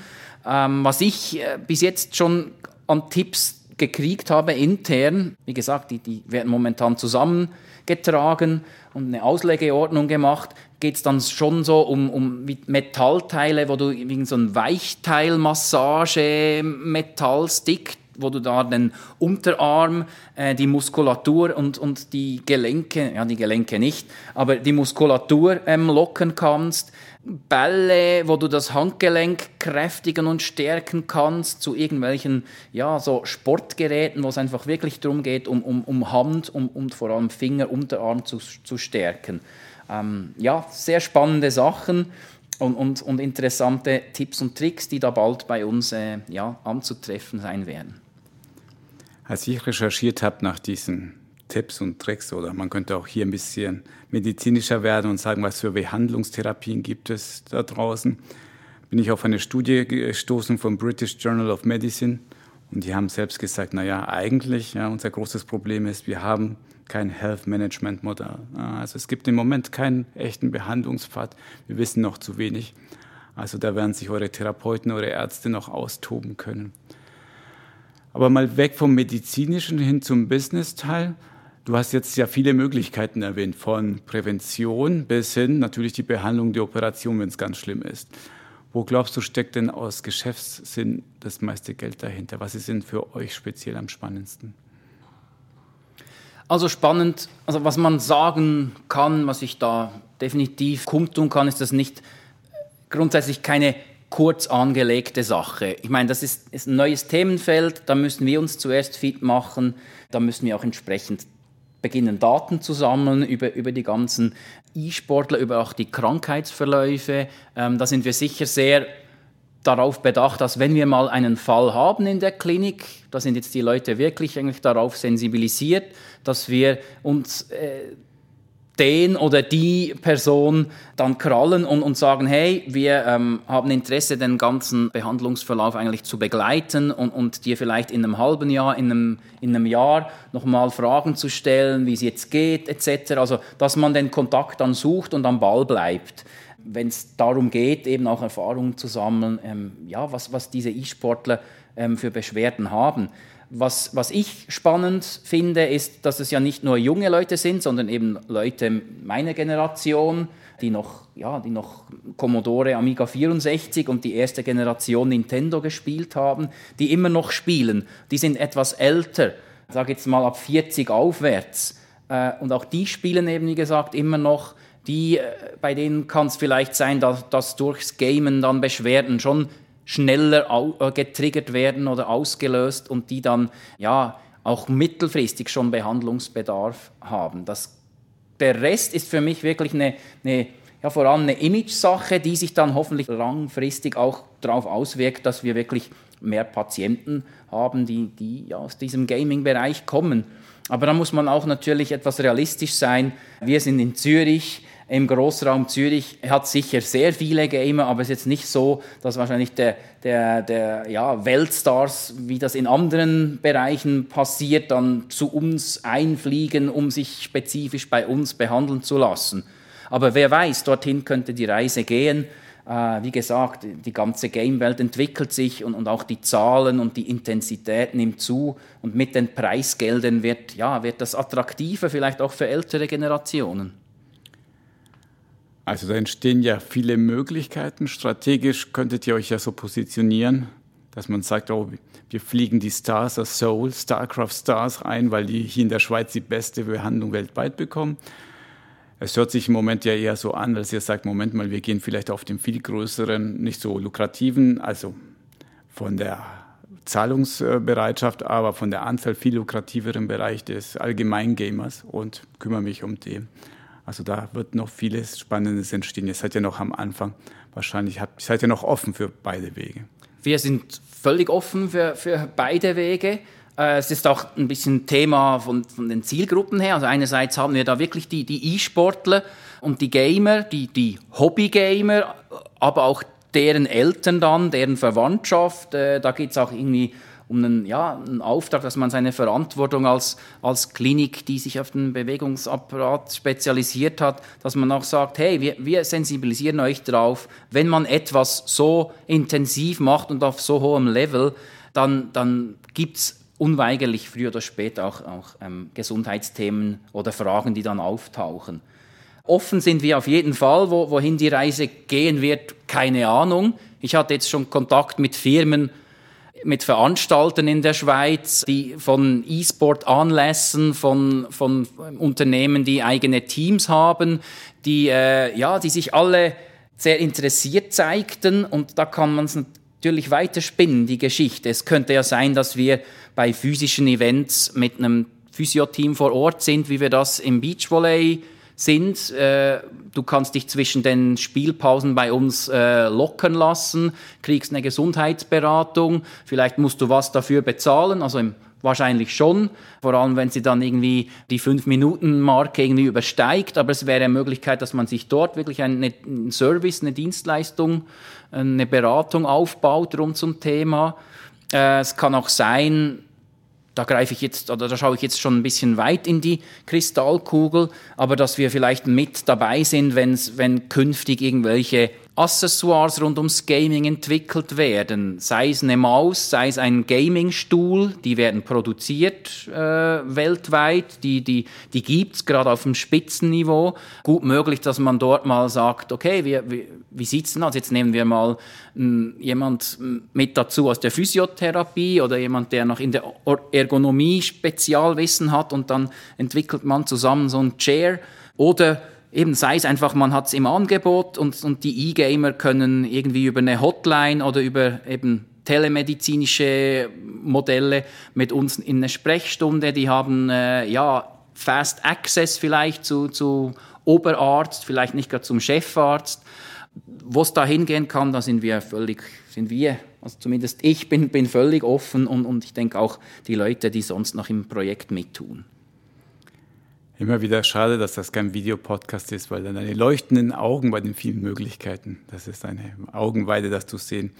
Ähm, was ich äh, bis jetzt schon an Tipps gekriegt habe intern, wie gesagt, die, die werden momentan zusammengetragen und eine Auslegeordnung gemacht, geht es dann schon so um, um Metallteile, wo du wegen so ein Weichteilmassage, Metallstick, wo du da den Unterarm, äh, die Muskulatur und, und die Gelenke, ja die Gelenke nicht, aber die Muskulatur ähm, locken kannst. Bälle, wo du das Handgelenk kräftigen und stärken kannst, zu irgendwelchen ja, so Sportgeräten, wo es einfach wirklich darum geht, um, um, um Hand und um, um vor allem Finger, Unterarm zu, zu stärken. Ähm, ja, sehr spannende Sachen und, und, und interessante Tipps und Tricks, die da bald bei uns äh, ja, anzutreffen sein werden. Als ich recherchiert habe nach diesen Tipps und Tricks, oder man könnte auch hier ein bisschen medizinischer werden und sagen, was für Behandlungstherapien gibt es da draußen, bin ich auf eine Studie gestoßen vom British Journal of Medicine. Und die haben selbst gesagt, na ja, eigentlich, ja, unser großes Problem ist, wir haben kein Health Management Modell. Also es gibt im Moment keinen echten Behandlungspfad. Wir wissen noch zu wenig. Also da werden sich eure Therapeuten, eure Ärzte noch austoben können. Aber mal weg vom medizinischen hin zum Business-Teil. Du hast jetzt ja viele Möglichkeiten erwähnt, von Prävention bis hin natürlich die Behandlung der Operation, wenn es ganz schlimm ist. Wo glaubst du, steckt denn aus Geschäftssinn das meiste Geld dahinter? Was ist denn für euch speziell am spannendsten? Also spannend, also was man sagen kann, was ich da definitiv kundtun kann, ist, dass nicht grundsätzlich keine kurz angelegte Sache. Ich meine, das ist, ist ein neues Themenfeld, da müssen wir uns zuerst fit machen, da müssen wir auch entsprechend beginnen, Daten zu sammeln über, über die ganzen E-Sportler, über auch die Krankheitsverläufe. Ähm, da sind wir sicher sehr darauf bedacht, dass wenn wir mal einen Fall haben in der Klinik, da sind jetzt die Leute wirklich eigentlich darauf sensibilisiert, dass wir uns äh, den oder die Person dann krallen und, und sagen, hey, wir ähm, haben Interesse, den ganzen Behandlungsverlauf eigentlich zu begleiten und, und dir vielleicht in einem halben Jahr, in einem, in einem Jahr nochmal Fragen zu stellen, wie es jetzt geht, etc. Also, dass man den Kontakt dann sucht und am Ball bleibt. Wenn es darum geht, eben auch Erfahrungen zu sammeln, ähm, ja, was, was diese E-Sportler ähm, für Beschwerden haben. Was, was ich spannend finde, ist, dass es ja nicht nur junge Leute sind, sondern eben Leute meiner Generation, die noch, ja, die noch Commodore Amiga 64 und die erste Generation Nintendo gespielt haben, die immer noch spielen. Die sind etwas älter, sage jetzt mal ab 40 aufwärts. Äh, und auch die spielen eben, wie gesagt, immer noch. Die, äh, bei denen kann es vielleicht sein, dass, dass durchs Gamen dann Beschwerden schon schneller äh, getriggert werden oder ausgelöst und die dann ja auch mittelfristig schon Behandlungsbedarf haben. Das, der Rest ist für mich wirklich eine, eine ja, vor allem eine Image-Sache, die sich dann hoffentlich langfristig auch darauf auswirkt, dass wir wirklich mehr Patienten haben, die, die aus diesem Gaming-Bereich kommen. Aber da muss man auch natürlich etwas realistisch sein. Wir sind in Zürich, im Großraum Zürich hat sicher sehr viele Gamer, aber es ist jetzt nicht so, dass wahrscheinlich der, der, der ja, Weltstars, wie das in anderen Bereichen passiert, dann zu uns einfliegen, um sich spezifisch bei uns behandeln zu lassen. Aber wer weiß, dorthin könnte die Reise gehen. Äh, wie gesagt, die ganze Gamewelt entwickelt sich und, und auch die Zahlen und die Intensität nimmt zu. Und mit den Preisgeldern wird, ja, wird das attraktiver, vielleicht auch für ältere Generationen. Also da entstehen ja viele Möglichkeiten. Strategisch könntet ihr euch ja so positionieren, dass man sagt, oh, wir fliegen die Stars aus Seoul, StarCraft Stars ein, weil die hier in der Schweiz die beste Behandlung weltweit bekommen. Es hört sich im Moment ja eher so an, dass ihr sagt, Moment mal, wir gehen vielleicht auf den viel größeren, nicht so lukrativen, also von der Zahlungsbereitschaft, aber von der Anzahl viel lukrativeren Bereich des Allgemeingamers und kümmere mich um den. Also da wird noch vieles Spannendes entstehen. Ihr seid ja noch am Anfang. Wahrscheinlich habt, seid ihr noch offen für beide Wege. Wir sind völlig offen für, für beide Wege. Äh, es ist auch ein bisschen Thema von, von den Zielgruppen her. Also einerseits haben wir da wirklich die, die E-Sportler und die Gamer, die, die Hobby-Gamer, aber auch deren Eltern dann, deren Verwandtschaft. Äh, da geht es auch irgendwie um einen, ja, einen Auftrag, dass man seine Verantwortung als, als Klinik, die sich auf den Bewegungsapparat spezialisiert hat, dass man auch sagt, hey, wir, wir sensibilisieren euch drauf, wenn man etwas so intensiv macht und auf so hohem Level, dann, dann gibt es unweigerlich früher oder später auch, auch ähm, Gesundheitsthemen oder Fragen, die dann auftauchen. Offen sind wir auf jeden Fall, wo, wohin die Reise gehen wird, keine Ahnung. Ich hatte jetzt schon Kontakt mit Firmen, mit Veranstaltern in der Schweiz, die von E-Sport-Anlässen, von, von Unternehmen, die eigene Teams haben, die, äh, ja, die sich alle sehr interessiert zeigten. Und da kann man es natürlich weiterspinnen, die Geschichte. Es könnte ja sein, dass wir bei physischen Events mit einem Physioteam vor Ort sind, wie wir das im Beachvolley sind. Äh, du kannst dich zwischen den Spielpausen bei uns äh, lockern lassen, kriegst eine Gesundheitsberatung, vielleicht musst du was dafür bezahlen, also im Wahrscheinlich schon, vor allem wenn sie dann irgendwie die 5-Minuten-Marke irgendwie übersteigt. Aber es wäre eine Möglichkeit, dass man sich dort wirklich einen Service, eine Dienstleistung, eine Beratung aufbaut rund zum Thema. Äh, es kann auch sein, da greife ich jetzt, oder da schaue ich jetzt schon ein bisschen weit in die Kristallkugel, aber dass wir vielleicht mit dabei sind, wenn künftig irgendwelche Accessoires rund ums Gaming entwickelt werden. Sei es eine Maus, sei es ein Gamingstuhl, die werden produziert äh, weltweit, die, die, die gibt es gerade auf dem Spitzenniveau. Gut möglich, dass man dort mal sagt, okay, wie, wie, wie sieht es denn aus? Jetzt nehmen wir mal m, jemand mit dazu aus der Physiotherapie oder jemand, der noch in der Ergonomie Spezialwissen hat und dann entwickelt man zusammen so ein Chair. Oder eben sei es einfach, man hat es im Angebot und, und die E-Gamer können irgendwie über eine Hotline oder über eben telemedizinische Modelle mit uns in eine Sprechstunde, die haben äh, ja Fast Access vielleicht zu, zu Oberarzt, vielleicht nicht gerade zum Chefarzt. Wo es da hingehen kann, da sind wir völlig, sind wir, also zumindest ich bin, bin völlig offen und, und ich denke auch die Leute, die sonst noch im Projekt mittun. Immer wieder schade, dass das kein Videopodcast ist, weil dann deine leuchtenden Augen bei den vielen Möglichkeiten, das ist eine Augenweide, das zu sehen.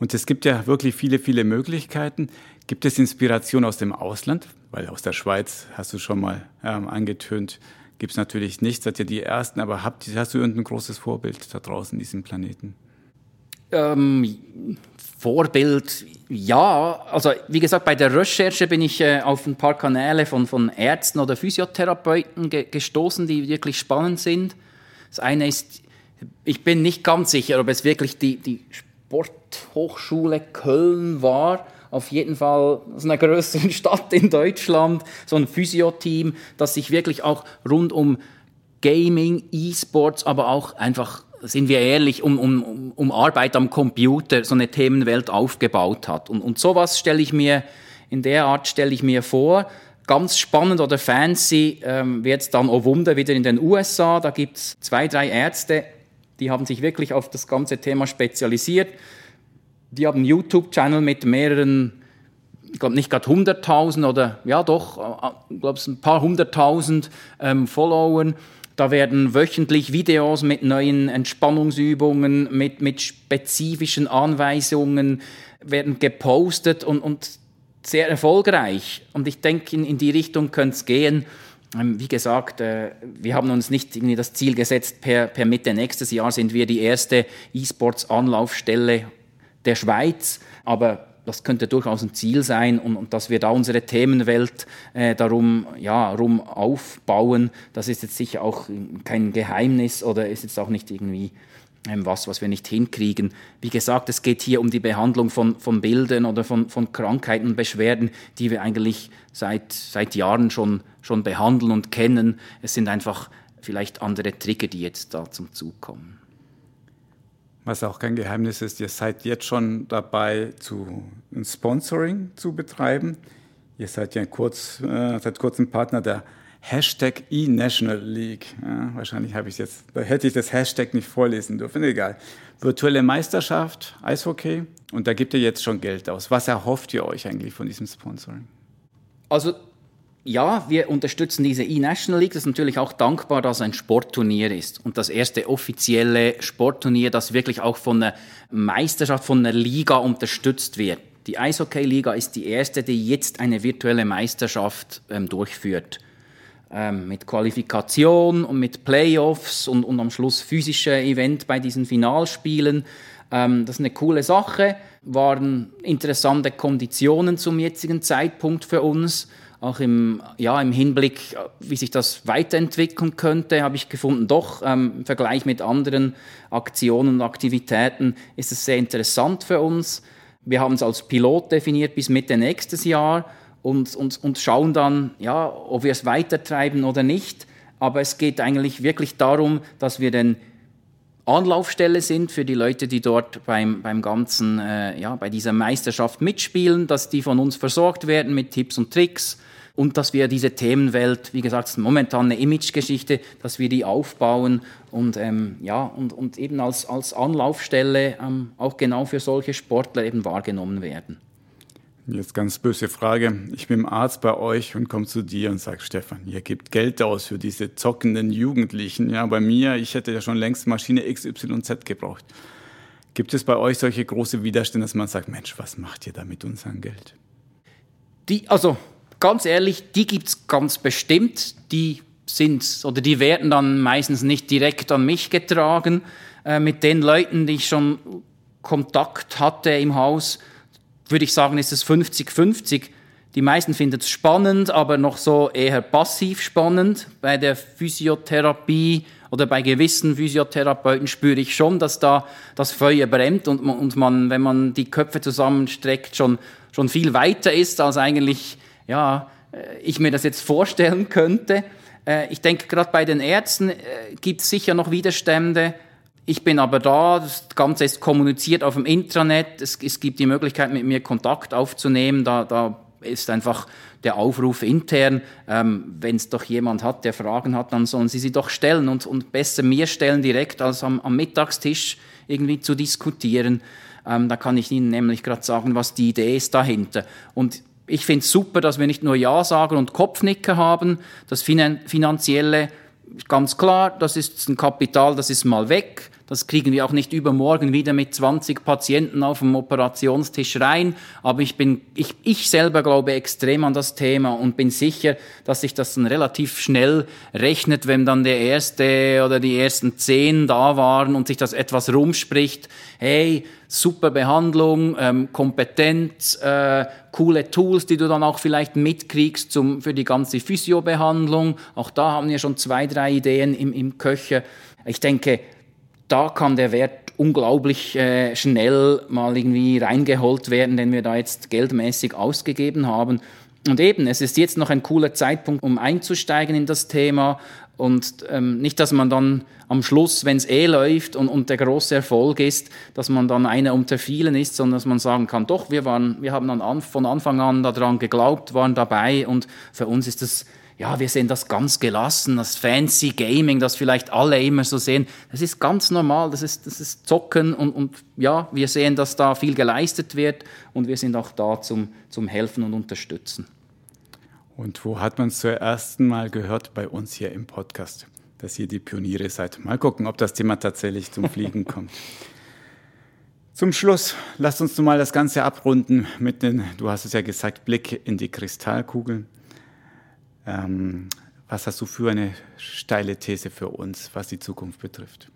Und es gibt ja wirklich viele, viele Möglichkeiten. Gibt es Inspiration aus dem Ausland? Weil aus der Schweiz hast du schon mal ähm, angetönt, gibt es natürlich nicht, seid ihr die Ersten, aber habt, hast du irgendein großes Vorbild da draußen, diesem Planeten? Ähm, Vorbild, ja. Also wie gesagt, bei der Recherche bin ich äh, auf ein paar Kanäle von, von Ärzten oder Physiotherapeuten ge gestoßen, die wirklich spannend sind. Das eine ist, ich bin nicht ganz sicher, ob es wirklich die, die Sporthochschule Köln war. Auf jeden Fall aus einer größeren Stadt in Deutschland, so ein Physioteam, das sich wirklich auch rund um Gaming, E-Sports, aber auch einfach sind wir ehrlich, um, um, um Arbeit am Computer so eine Themenwelt aufgebaut hat. Und, und sowas stelle ich mir, in der Art stelle ich mir vor. Ganz spannend oder fancy ähm, wird es dann, oh Wunder, wieder in den USA. Da gibt es zwei, drei Ärzte, die haben sich wirklich auf das ganze Thema spezialisiert. Die haben einen YouTube-Channel mit mehreren, ich glaube nicht gerade 100.000 oder ja doch, ich äh, glaube ein paar hunderttausend ähm, Followern Da werden wöchentlich Videos mit neuen Entspannungsübungen, mit, mit spezifischen Anweisungen werden gepostet und, und sehr erfolgreich. Und ich denke, in, in die Richtung könnte es gehen. Ähm, wie gesagt, äh, wir haben uns nicht irgendwie das Ziel gesetzt, per, per Mitte nächstes Jahr sind wir die erste E-Sports-Anlaufstelle der Schweiz. Aber das könnte durchaus ein Ziel sein und, und dass wir da unsere Themenwelt äh, darum ja, rum aufbauen, das ist jetzt sicher auch kein Geheimnis oder ist jetzt auch nicht irgendwie ähm, was, was wir nicht hinkriegen. Wie gesagt, es geht hier um die Behandlung von, von Bildern oder von, von Krankheiten und Beschwerden, die wir eigentlich seit, seit Jahren schon, schon behandeln und kennen. Es sind einfach vielleicht andere Trigger, die jetzt da zum Zug kommen. Was auch kein Geheimnis ist, ihr seid jetzt schon dabei, zu, ein Sponsoring zu betreiben. Ihr seid ja kurz, äh, seit kurzem Partner der Hashtag eNational League. Ja, wahrscheinlich ich jetzt, da hätte ich das Hashtag nicht vorlesen dürfen, egal. Virtuelle Meisterschaft, Eishockey und da gibt ihr jetzt schon Geld aus. Was erhofft ihr euch eigentlich von diesem Sponsoring? Also ja, wir unterstützen diese E-National League. Das ist natürlich auch dankbar, dass es ein Sportturnier ist und das erste offizielle Sportturnier, das wirklich auch von einer Meisterschaft, von einer Liga unterstützt wird. Die Eishockey-Liga ist die erste, die jetzt eine virtuelle Meisterschaft ähm, durchführt ähm, mit Qualifikation und mit Playoffs und, und am Schluss physische Event bei diesen Finalspielen. Ähm, das ist eine coole Sache, waren interessante Konditionen zum jetzigen Zeitpunkt für uns. Auch im, ja, im Hinblick, wie sich das weiterentwickeln könnte, habe ich gefunden, doch ähm, im Vergleich mit anderen Aktionen und Aktivitäten ist es sehr interessant für uns. Wir haben es als Pilot definiert bis Mitte nächstes Jahr und, und, und schauen dann, ja, ob wir es weitertreiben oder nicht. Aber es geht eigentlich wirklich darum, dass wir den Anlaufstelle sind für die Leute, die dort beim, beim ganzen, äh, ja, bei dieser Meisterschaft mitspielen, dass die von uns versorgt werden mit Tipps und Tricks und dass wir diese Themenwelt, wie gesagt, momentan eine Imagegeschichte, dass wir die aufbauen und, ähm, ja, und, und eben als, als Anlaufstelle ähm, auch genau für solche Sportler eben wahrgenommen werden. Jetzt ganz böse Frage. Ich bin Arzt bei euch und komme zu dir und sage, Stefan, ihr gebt Geld aus für diese zockenden Jugendlichen. Ja, bei mir, ich hätte ja schon längst Maschine XYZ gebraucht. Gibt es bei euch solche große Widerstände, dass man sagt, Mensch, was macht ihr da mit unserem Geld? Die, also ganz ehrlich, die gibt es ganz bestimmt. Die sind oder die werden dann meistens nicht direkt an mich getragen. Äh, mit den Leuten, die ich schon Kontakt hatte im Haus, würde ich sagen, ist es 50-50. Die meisten finden es spannend, aber noch so eher passiv spannend. Bei der Physiotherapie oder bei gewissen Physiotherapeuten spüre ich schon, dass da das Feuer brennt und, und man, wenn man die Köpfe zusammenstreckt, schon, schon viel weiter ist, als eigentlich, ja, äh, ich mir das jetzt vorstellen könnte. Äh, ich denke, gerade bei den Ärzten äh, gibt es sicher noch Widerstände. Ich bin aber da, das Ganze ist kommuniziert auf dem Intranet, es, es gibt die Möglichkeit, mit mir Kontakt aufzunehmen, da, da ist einfach der Aufruf intern, ähm, wenn es doch jemand hat, der Fragen hat, dann sollen sie sie doch stellen und, und besser mir stellen direkt, als am, am Mittagstisch irgendwie zu diskutieren. Ähm, da kann ich Ihnen nämlich gerade sagen, was die Idee ist dahinter. Und ich finde es super, dass wir nicht nur Ja sagen und Kopfnicken haben. Das Finanzielle, ganz klar, das ist ein Kapital, das ist mal weg. Das kriegen wir auch nicht übermorgen wieder mit 20 Patienten auf dem Operationstisch rein. Aber ich bin, ich, ich selber glaube extrem an das Thema und bin sicher, dass sich das dann relativ schnell rechnet, wenn dann der erste oder die ersten zehn da waren und sich das etwas rumspricht. Hey, super Behandlung, ähm, Kompetenz, äh, coole Tools, die du dann auch vielleicht mitkriegst zum, für die ganze Physiobehandlung. Auch da haben wir schon zwei, drei Ideen im, im Köche. Ich denke, da kann der Wert unglaublich äh, schnell mal irgendwie reingeholt werden, den wir da jetzt geldmäßig ausgegeben haben. Und eben, es ist jetzt noch ein cooler Zeitpunkt, um einzusteigen in das Thema und ähm, nicht, dass man dann am Schluss, wenn es eh läuft und, und der große Erfolg ist, dass man dann einer unter vielen ist, sondern dass man sagen kann, doch, wir, waren, wir haben dann von Anfang an daran geglaubt, waren dabei und für uns ist das ja, wir sehen das ganz gelassen, das fancy Gaming, das vielleicht alle immer so sehen. Das ist ganz normal, das ist, das ist Zocken und, und ja, wir sehen, dass da viel geleistet wird und wir sind auch da zum, zum Helfen und Unterstützen. Und wo hat man es zuerst Mal gehört? Bei uns hier im Podcast. dass ihr die Pioniere seid. Mal gucken, ob das Thema tatsächlich zum Fliegen kommt. Zum Schluss, lasst uns nun mal das Ganze abrunden mit den, du hast es ja gesagt, Blick in die Kristallkugel. Ähm, was hast du für eine steile These für uns, was die Zukunft betrifft?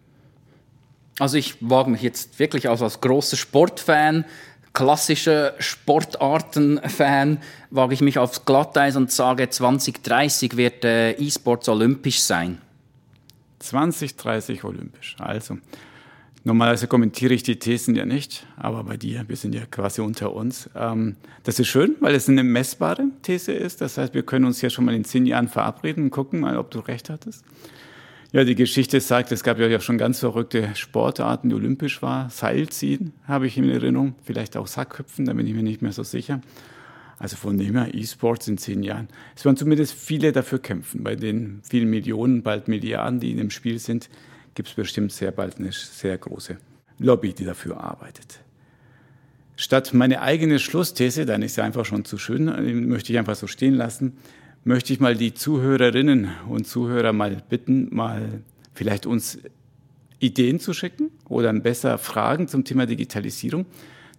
Also ich wage mich jetzt wirklich aus als großer Sportfan, klassischer Sportarten-Fan, wage ich mich aufs Glatteis und sage, 2030 wird äh, E-Sports olympisch sein. 2030 olympisch. Also, normalerweise kommentiere ich die Thesen ja nicht, aber bei dir, wir sind ja quasi unter uns. Ähm, das ist schön, weil es eine messbare These ist. Das heißt, wir können uns ja schon mal in zehn Jahren verabreden und gucken mal, ob du recht hattest. Ja, die Geschichte sagt, es gab ja schon ganz verrückte Sportarten, die olympisch war. Seilziehen habe ich in Erinnerung, vielleicht auch Sackhüpfen, da bin ich mir nicht mehr so sicher. Also von dem her E-Sports in zehn Jahren. Es werden zumindest viele dafür kämpfen. Bei den vielen Millionen, bald Milliarden, die in dem Spiel sind, gibt es bestimmt sehr bald eine sehr große Lobby, die dafür arbeitet. Statt meine eigene Schlussthese, dann ist sie einfach schon zu schön, möchte ich einfach so stehen lassen, möchte ich mal die Zuhörerinnen und Zuhörer mal bitten, mal vielleicht uns Ideen zu schicken oder besser Fragen zum Thema Digitalisierung.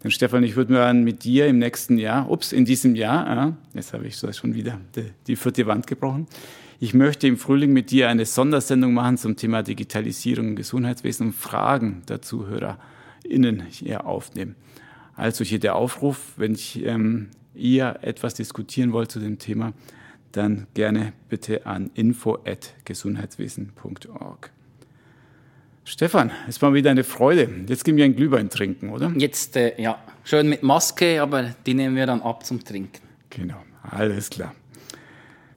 Denn Stefan, ich würde mir mit dir im nächsten Jahr, ups, in diesem Jahr, jetzt habe ich schon wieder die, die vierte Wand gebrochen, ich möchte im Frühling mit dir eine Sondersendung machen zum Thema Digitalisierung im Gesundheitswesen und Fragen der ZuhörerInnen hier aufnehmen. Also hier der Aufruf, wenn ich, ähm, ihr etwas diskutieren wollt zu dem Thema, dann gerne bitte an info.gesundheitswesen.org. Stefan, es war wieder eine Freude. Jetzt gehen wir ein Glühwein trinken, oder? Jetzt, äh, ja, schön mit Maske, aber die nehmen wir dann ab zum Trinken. Genau, alles klar.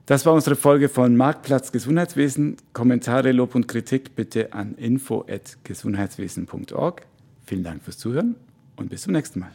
Das war unsere Folge von Marktplatz Gesundheitswesen. Kommentare, Lob und Kritik bitte an info.gesundheitswesen.org. Vielen Dank fürs Zuhören und bis zum nächsten Mal.